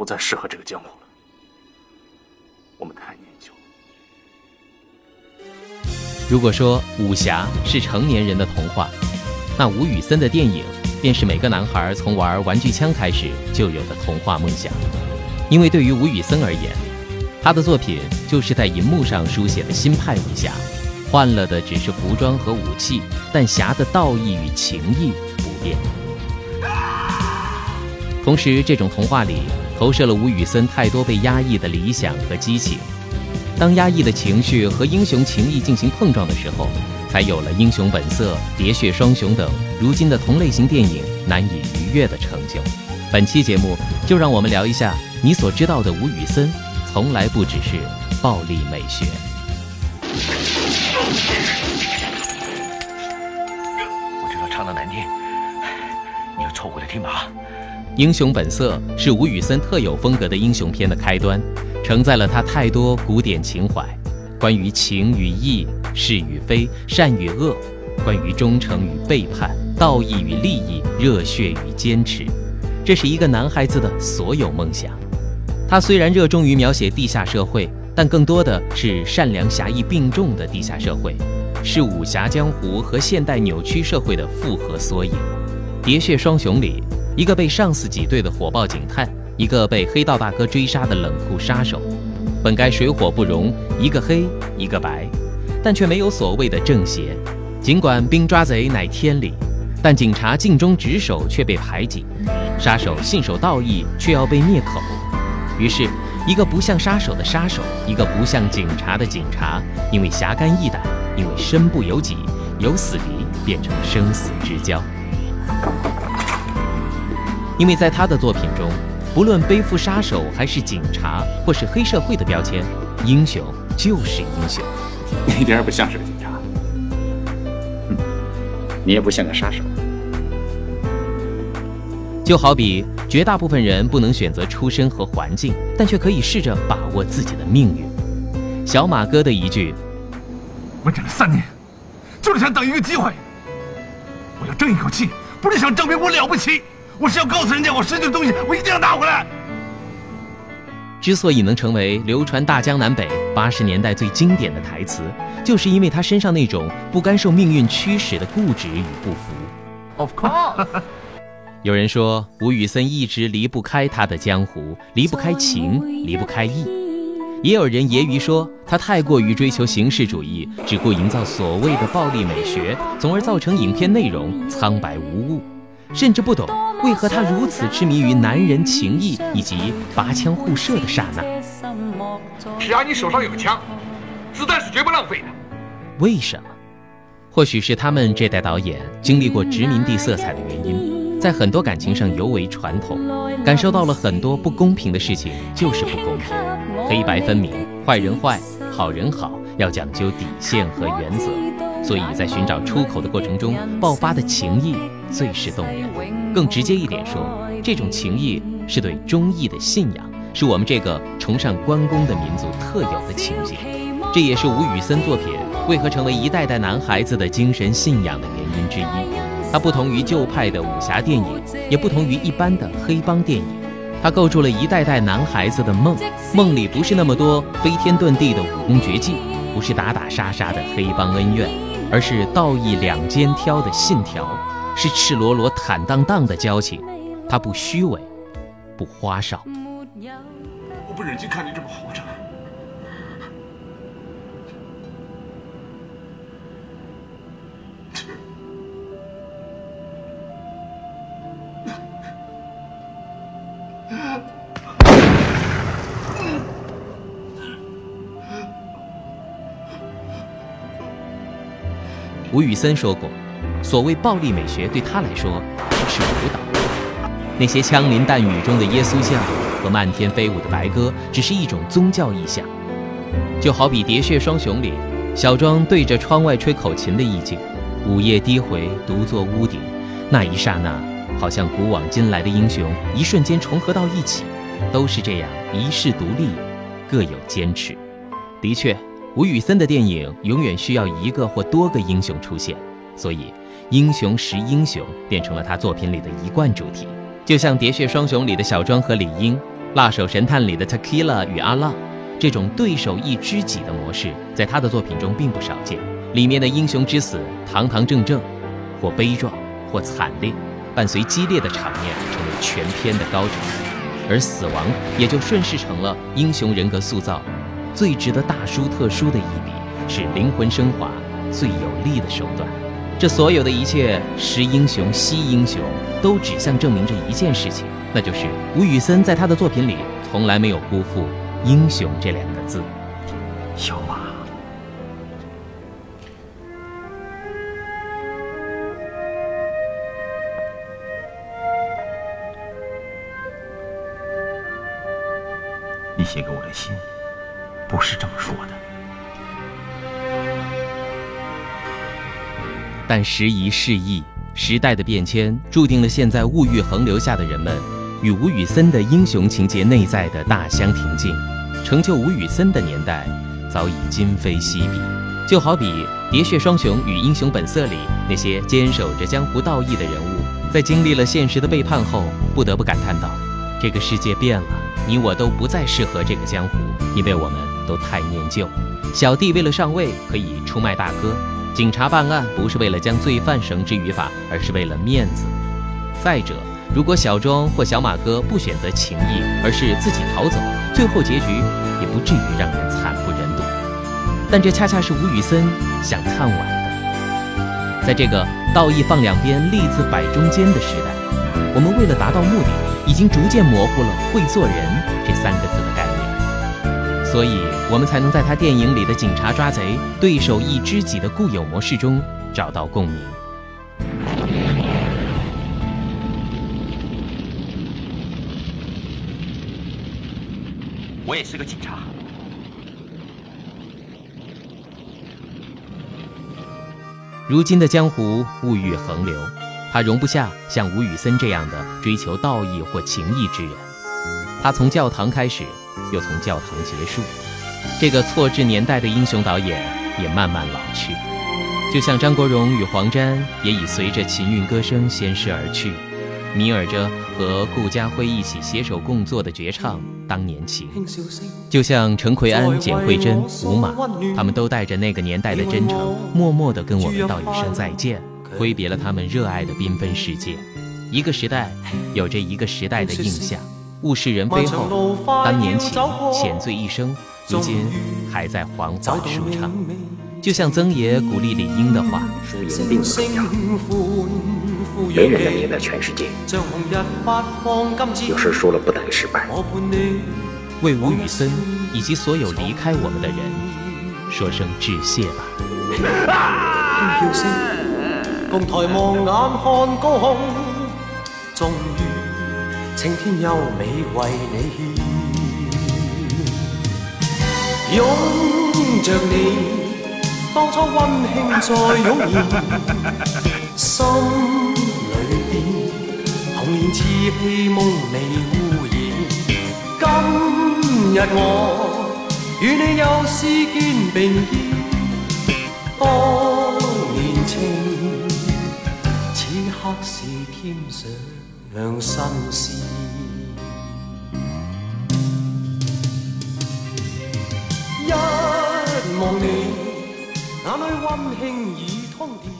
不再适合这个江湖了。我们太年久。如果说武侠是成年人的童话，那吴宇森的电影便是每个男孩从玩玩具枪开始就有的童话梦想。因为对于吴宇森而言，他的作品就是在银幕上书写的新派武侠，换了的只是服装和武器，但侠的道义与情义不变。同时，这种童话里投射了吴宇森太多被压抑的理想和激情。当压抑的情绪和英雄情义进行碰撞的时候，才有了《英雄本色》《喋血双雄》等如今的同类型电影难以逾越的成就。本期节目就让我们聊一下你所知道的吴宇森，从来不只是暴力美学。我知道唱的难听，你又凑过来听吧。《英雄本色》是吴宇森特有风格的英雄片的开端，承载了他太多古典情怀，关于情与义、是与非、善与恶，关于忠诚与背叛、道义与利益、热血与坚持，这是一个男孩子的所有梦想。他虽然热衷于描写地下社会，但更多的是善良侠义并重的地下社会，是武侠江湖和现代扭曲社会的复合缩影。《喋血双雄》里。一个被上司挤兑的火爆警探，一个被黑道大哥追杀的冷酷杀手，本该水火不容，一个黑一个白，但却没有所谓的正邪。尽管兵抓贼乃天理，但警察尽忠职守却被排挤，杀手信守道义却要被灭口。于是，一个不像杀手的杀手，一个不像警察的警察，因为侠肝义胆，因为身不由己，由死敌变成生死之交。因为在他的作品中，不论背负杀手还是警察，或是黑社会的标签，英雄就是英雄。你 一点也不像是个警察，你也不像个杀手。就好比绝大部分人不能选择出身和环境，但却可以试着把握自己的命运。小马哥的一句：“我忍了三年，就是想等一个机会。我要争一口气，不是想证明我了不起。”我是要告诉人家，我失去的东西，我一定要拿回来。之所以能成为流传大江南北八十年代最经典的台词，就是因为他身上那种不甘受命运驱使的固执与不服。Of course。有人说吴宇森一直离不开他的江湖，离不开情，离不开义。也有人揶揄说他太过于追求形式主义，只顾营造所谓的暴力美学，从而造成影片内容苍白无物，甚至不懂。为何他如此痴迷于男人情谊以及拔枪互射的刹那？只要你手上有枪，子弹是绝不浪费的。为什么？或许是他们这代导演经历过殖民地色彩的原因，在很多感情上尤为传统，感受到了很多不公平的事情就是不公平，黑白分明，坏人坏，好人好，要讲究底线和原则。所以在寻找出口的过程中，爆发的情谊最是动人。更直接一点说，这种情谊是对忠义的信仰，是我们这个崇尚关公的民族特有的情节。这也是吴宇森作品为何成为一代代男孩子的精神信仰的原因之一。它不同于旧派的武侠电影，也不同于一般的黑帮电影。它构筑了一代代男孩子的梦，梦里不是那么多飞天遁地的武功绝技，不是打打杀杀的黑帮恩怨。而是道义两肩挑的信条，是赤裸裸坦荡荡的交情，他不虚伪，不花哨。我不忍心看你这么活着。吴宇森说过：“所谓暴力美学，对他来说只是舞蹈。那些枪林弹雨中的耶稣像和漫天飞舞的白鸽，只是一种宗教意象。就好比《喋血双雄》里，小庄对着窗外吹口琴的意境，午夜低回，独坐屋顶，那一刹那，好像古往今来的英雄一瞬间重合到一起，都是这样一世独立，各有坚持。的确。”吴宇森的电影永远需要一个或多个英雄出现，所以英雄识英雄变成了他作品里的一贯主题。就像《喋血双雄》里的小庄和李英，辣手神探里的 Tequila 与阿浪，这种对手亦知己的模式，在他的作品中并不少见。里面的英雄之死，堂堂正正，或悲壮，或惨烈，伴随激烈的场面，成为全片的高潮。而死亡也就顺势成了英雄人格塑造最值得大书特书的一笔，是灵魂升华最有力的手段。这所有的一切，识英雄惜英雄，都指向证明这一件事情，那就是吴宇森在他的作品里从来没有辜负“英雄”这两个字。小马，你写给我的信不是这么说的。但时移世易，时代的变迁注定了现在物欲横流下的人们，与吴宇森的英雄情节内在的大相庭径。成就吴宇森的年代，早已今非昔比。就好比《喋血双雄》与《英雄本色》里那些坚守着江湖道义的人物，在经历了现实的背叛后，不得不感叹道：“这个世界变了，你我都不再适合这个江湖，因为我们都太念旧。小弟为了上位，可以出卖大哥。”警察办案不是为了将罪犯绳之于法，而是为了面子。再者，如果小庄或小马哥不选择情义，而是自己逃走，最后结局也不至于让人惨不忍睹。但这恰恰是吴宇森想看晚的。在这个道义放两边，利字摆中间的时代，我们为了达到目的，已经逐渐模糊了“会做人”这三个字。所以，我们才能在他电影里的警察抓贼、对手亦知己的固有模式中找到共鸣。我也是个警察。如今的江湖物欲横流，他容不下像吴宇森这样的追求道义或情义之人。他从教堂开始。又从教堂结束，这个错置年代的英雄导演也慢慢老去，就像张国荣与黄沾也已随着琴韵歌声仙逝而去，迷耳着和顾嘉辉一起携手共作的绝唱《当年情》，就像陈奎安、简慧珍、吴马，他们都带着那个年代的真诚，默默地跟我们道一声再见，挥别了他们热爱的缤纷世界。一个时代有着一个时代的印象。物是人非后，当年起浅醉一生，如今还在缓缓舒畅。就像曾爷鼓励李英的话：“输赢并不重要，没人能赢得全世界。有事输了不等于失败。”为吴宇森以及所有离开我们的人说声致谢吧。共抬望眼看高空，终于。青天优美为你献，拥着你，当初温馨再涌现，心里边童年稚气梦未污染。今日我与你又视肩并肩，当年情，此刻是添上。两心事，一望你，眼里温馨已通电。